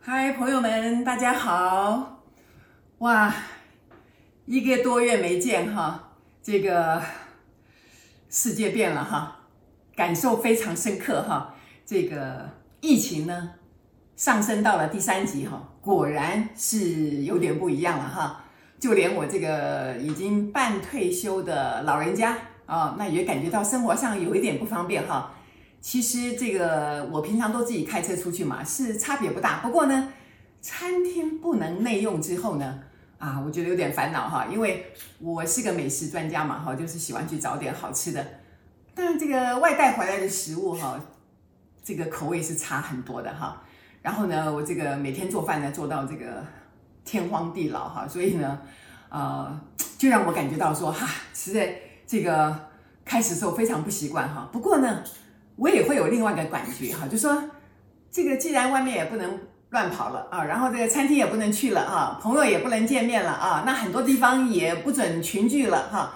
嗨，朋友们，大家好！哇，一个多月没见哈，这个世界变了哈，感受非常深刻哈。这个疫情呢，上升到了第三级哈，果然是有点不一样了哈。就连我这个已经半退休的老人家啊，那也感觉到生活上有一点不方便哈。其实这个我平常都自己开车出去嘛，是差别不大。不过呢，餐厅不能内用之后呢，啊，我觉得有点烦恼哈，因为我是个美食专家嘛哈，就是喜欢去找点好吃的。但这个外带回来的食物哈，这个口味是差很多的哈。然后呢，我这个每天做饭呢，做到这个天荒地老哈，所以呢，呃，就让我感觉到说哈，实在这个开始的时候非常不习惯哈。不过呢，我也会有另外一个感觉哈，就说这个既然外面也不能乱跑了啊，然后这个餐厅也不能去了啊，朋友也不能见面了啊，那很多地方也不准群聚了哈，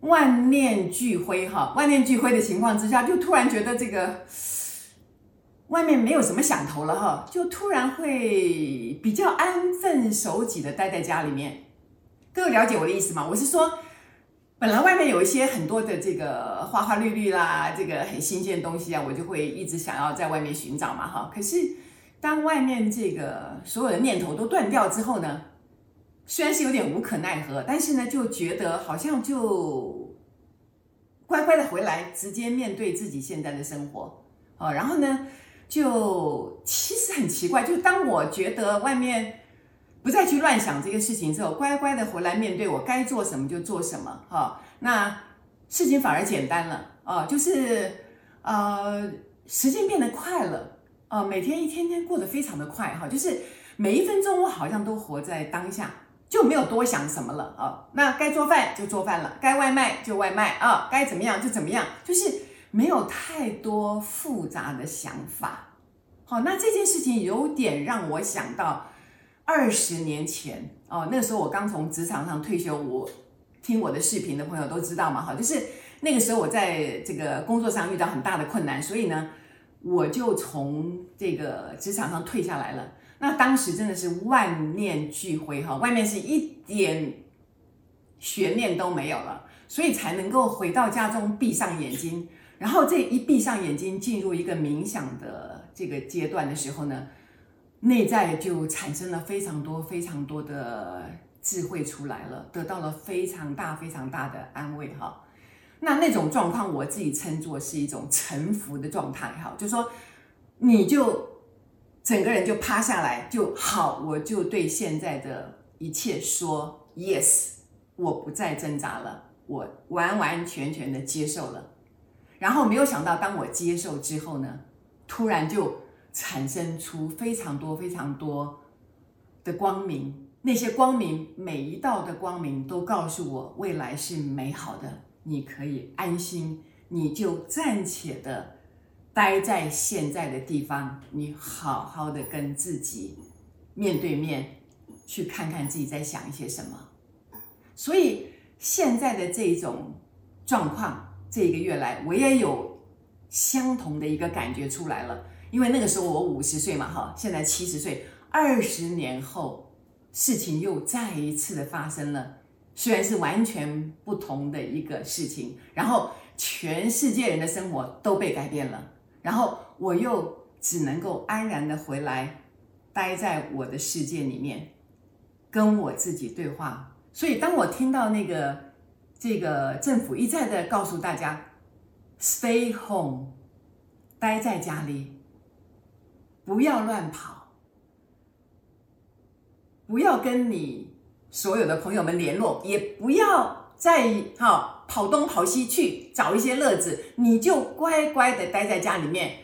万念俱灰哈，万念俱灰的情况之下，就突然觉得这个。外面没有什么想头了哈，就突然会比较安分守己的待在家里面。各位了解我的意思吗？我是说，本来外面有一些很多的这个花花绿绿啦，这个很新鲜的东西啊，我就会一直想要在外面寻找嘛哈。可是当外面这个所有的念头都断掉之后呢，虽然是有点无可奈何，但是呢，就觉得好像就乖乖的回来，直接面对自己现在的生活啊，然后呢。就其实很奇怪，就当我觉得外面不再去乱想这个事情之后，乖乖的回来面对我该做什么就做什么哈，那事情反而简单了啊，就是呃时间变得快了啊，每天一天天过得非常的快哈，就是每一分钟我好像都活在当下，就没有多想什么了啊，那该做饭就做饭了，该外卖就外卖啊，该怎么样就怎么样，就是。没有太多复杂的想法，好，那这件事情有点让我想到二十年前哦，那个时候我刚从职场上退休，我听我的视频的朋友都知道嘛，哈，就是那个时候我在这个工作上遇到很大的困难，所以呢，我就从这个职场上退下来了。那当时真的是万念俱灰哈，外面是一点悬念都没有了，所以才能够回到家中闭上眼睛。然后这一闭上眼睛，进入一个冥想的这个阶段的时候呢，内在就产生了非常多非常多的智慧出来了，得到了非常大非常大的安慰哈。那那种状况，我自己称作是一种臣服的状态哈，就说你就整个人就趴下来就好，我就对现在的一切说 yes，我不再挣扎了，我完完全全的接受了。然后没有想到，当我接受之后呢，突然就产生出非常多非常多的光明。那些光明，每一道的光明都告诉我未来是美好的。你可以安心，你就暂且的待在现在的地方，你好好的跟自己面对面，去看看自己在想一些什么。所以现在的这种状况。这一个月来，我也有相同的一个感觉出来了。因为那个时候我五十岁嘛，哈，现在七十岁，二十年后，事情又再一次的发生了。虽然是完全不同的一个事情，然后全世界人的生活都被改变了，然后我又只能够安然的回来，待在我的世界里面，跟我自己对话。所以当我听到那个。这个政府一再的告诉大家，stay home，待在家里，不要乱跑，不要跟你所有的朋友们联络，也不要再哈跑东跑西去找一些乐子，你就乖乖的待在家里面。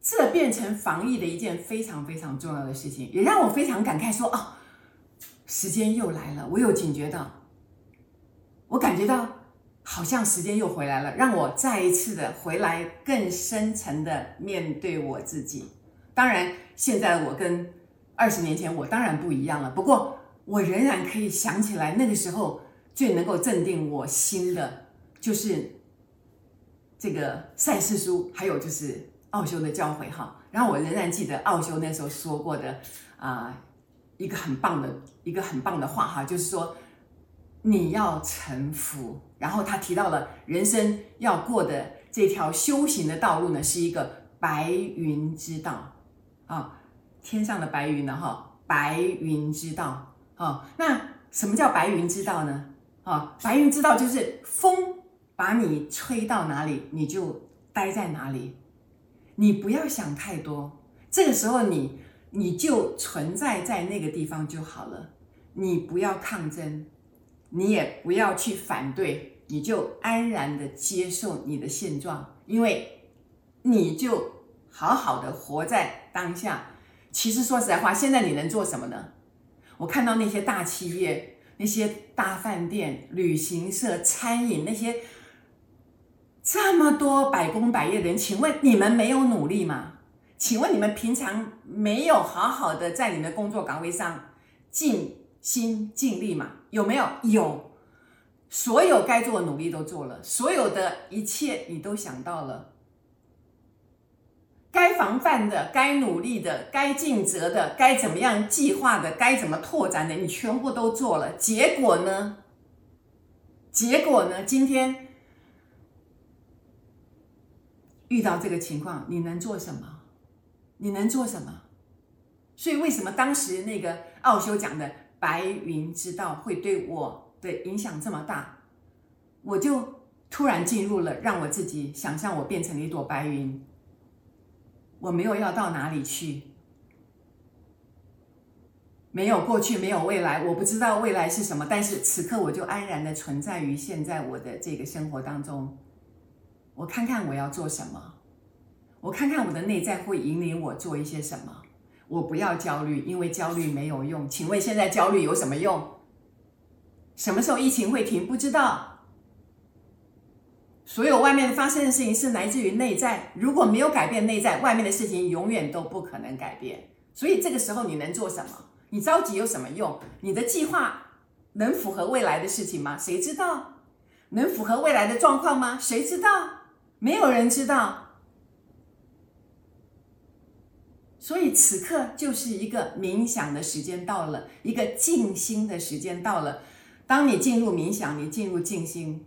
这变成防疫的一件非常非常重要的事情，也让我非常感慨说，哦，时间又来了，我有警觉到。我感觉到好像时间又回来了，让我再一次的回来，更深层的面对我自己。当然，现在我跟二十年前我当然不一样了。不过，我仍然可以想起来那个时候最能够镇定我心的，就是这个赛斯书，还有就是奥修的教诲哈。然后我仍然记得奥修那时候说过的啊、一个很棒的一个很棒的话哈，就是说你要臣服。然后他提到了人生要过的这条修行的道路呢，是一个白云之道啊，天上的白云呢哈，白云之道啊。那什么叫白云之道呢？啊，白云之道就是风把你吹到哪里，你就待在哪里，你不要想太多。这个时候你你就存在在那个地方就好了，你不要抗争，你也不要去反对，你就安然的接受你的现状，因为你就好好的活在当下。其实说实在话，现在你能做什么呢？我看到那些大企业。那些大饭店、旅行社、餐饮，那些这么多百工百业的人，请问你们没有努力吗？请问你们平常没有好好的在你们的工作岗位上尽心尽力嘛？有没有？有，所有该做的努力都做了，所有的一切你都想到了。该防范的、该努力的、该尽责的、该怎么样计划的、该怎么拓展的，你全部都做了。结果呢？结果呢？今天遇到这个情况，你能做什么？你能做什么？所以，为什么当时那个奥修讲的白云之道会对我的影响这么大？我就突然进入了，让我自己想象我变成了一朵白云。我没有要到哪里去，没有过去，没有未来，我不知道未来是什么，但是此刻我就安然的存在于现在我的这个生活当中。我看看我要做什么，我看看我的内在会引领我做一些什么。我不要焦虑，因为焦虑没有用。请问现在焦虑有什么用？什么时候疫情会停？不知道。所有外面发生的事情是来自于内在，如果没有改变内在，外面的事情永远都不可能改变。所以这个时候你能做什么？你着急有什么用？你的计划能符合未来的事情吗？谁知道？能符合未来的状况吗？谁知道？没有人知道。所以此刻就是一个冥想的时间到了，一个静心的时间到了。当你进入冥想，你进入静心。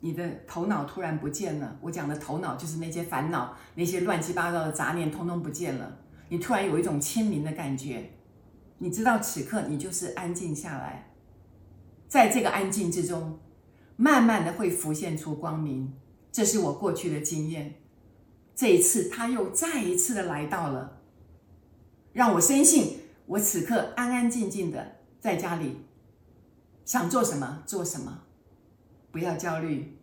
你的头脑突然不见了，我讲的头脑就是那些烦恼、那些乱七八糟的杂念，通通不见了。你突然有一种清明的感觉，你知道此刻你就是安静下来，在这个安静之中，慢慢的会浮现出光明。这是我过去的经验，这一次他又再一次的来到了，让我深信，我此刻安安静静的在家里，想做什么做什么。不要焦虑，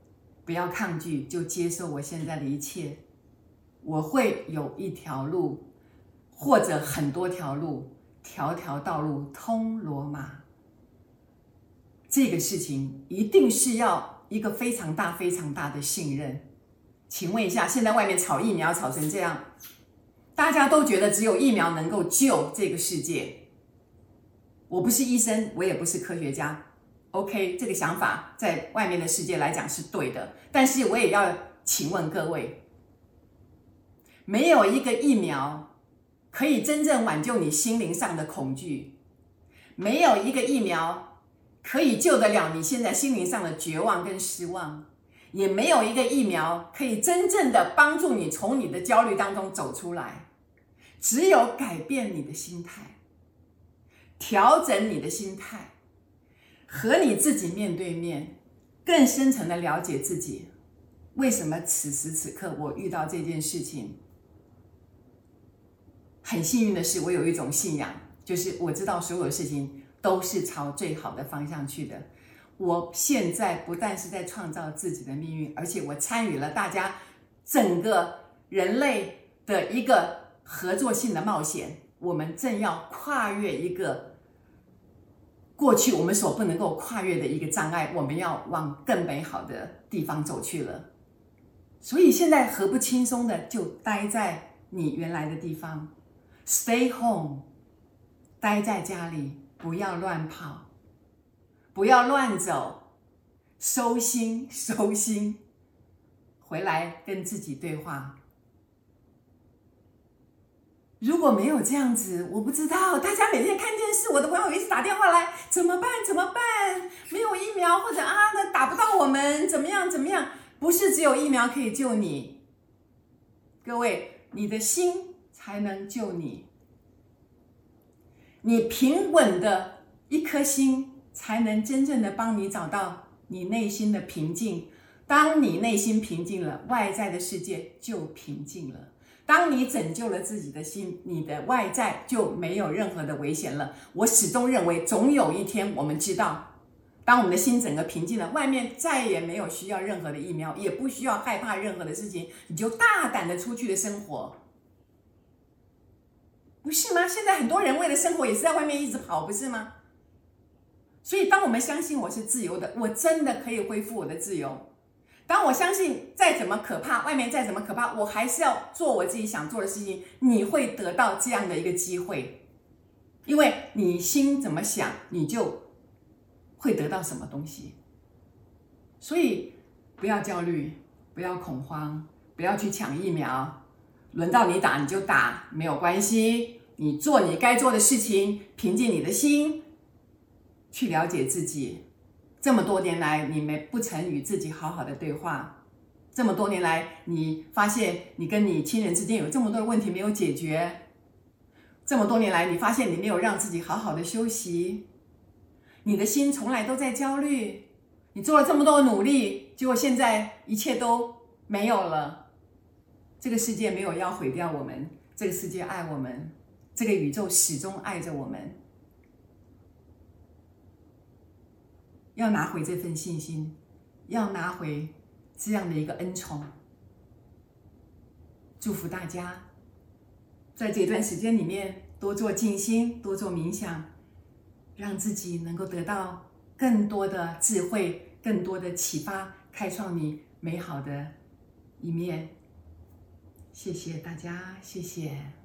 不要抗拒，就接受我现在的一切。我会有一条路，或者很多条路，条条道路通罗马。这个事情一定是要一个非常大、非常大的信任。请问一下，现在外面炒疫苗炒成这样，大家都觉得只有疫苗能够救这个世界。我不是医生，我也不是科学家。OK，这个想法在外面的世界来讲是对的，但是我也要请问各位，没有一个疫苗可以真正挽救你心灵上的恐惧，没有一个疫苗可以救得了你现在心灵上的绝望跟失望，也没有一个疫苗可以真正的帮助你从你的焦虑当中走出来，只有改变你的心态，调整你的心态。和你自己面对面，更深层的了解自己。为什么此时此刻我遇到这件事情？很幸运的是，我有一种信仰，就是我知道所有事情都是朝最好的方向去的。我现在不但是在创造自己的命运，而且我参与了大家整个人类的一个合作性的冒险。我们正要跨越一个。过去我们所不能够跨越的一个障碍，我们要往更美好的地方走去了。所以现在何不轻松的就待在你原来的地方，stay home，待在家里，不要乱跑，不要乱走，收心，收心，回来跟自己对话。如果没有这样子，我不知道大家每天看电视，我的朋友一直打电话来，怎么办？怎么办？没有疫苗，或者啊，那打不到我们，怎么样？怎么样？不是只有疫苗可以救你，各位，你的心才能救你。你平稳的一颗心，才能真正的帮你找到你内心的平静。当你内心平静了，外在的世界就平静了。当你拯救了自己的心，你的外在就没有任何的危险了。我始终认为，总有一天我们知道，当我们的心整个平静了，外面再也没有需要任何的疫苗，也不需要害怕任何的事情，你就大胆的出去的生活，不是吗？现在很多人为了生活也是在外面一直跑，不是吗？所以，当我们相信我是自由的，我真的可以恢复我的自由。当我相信再怎么可怕，外面再怎么可怕，我还是要做我自己想做的事情。你会得到这样的一个机会，因为你心怎么想，你就会得到什么东西。所以不要焦虑，不要恐慌，不要去抢疫苗。轮到你打你就打，没有关系。你做你该做的事情，平静你的心，去了解自己。这么多年来，你们不曾与自己好好的对话。这么多年来，你发现你跟你亲人之间有这么多的问题没有解决。这么多年来，你发现你没有让自己好好的休息。你的心从来都在焦虑。你做了这么多努力，结果现在一切都没有了。这个世界没有要毁掉我们，这个世界爱我们，这个宇宙始终爱着我们。要拿回这份信心，要拿回这样的一个恩宠。祝福大家，在这段时间里面多做静心，多做冥想，让自己能够得到更多的智慧，更多的启发，开创你美好的一面。谢谢大家，谢谢。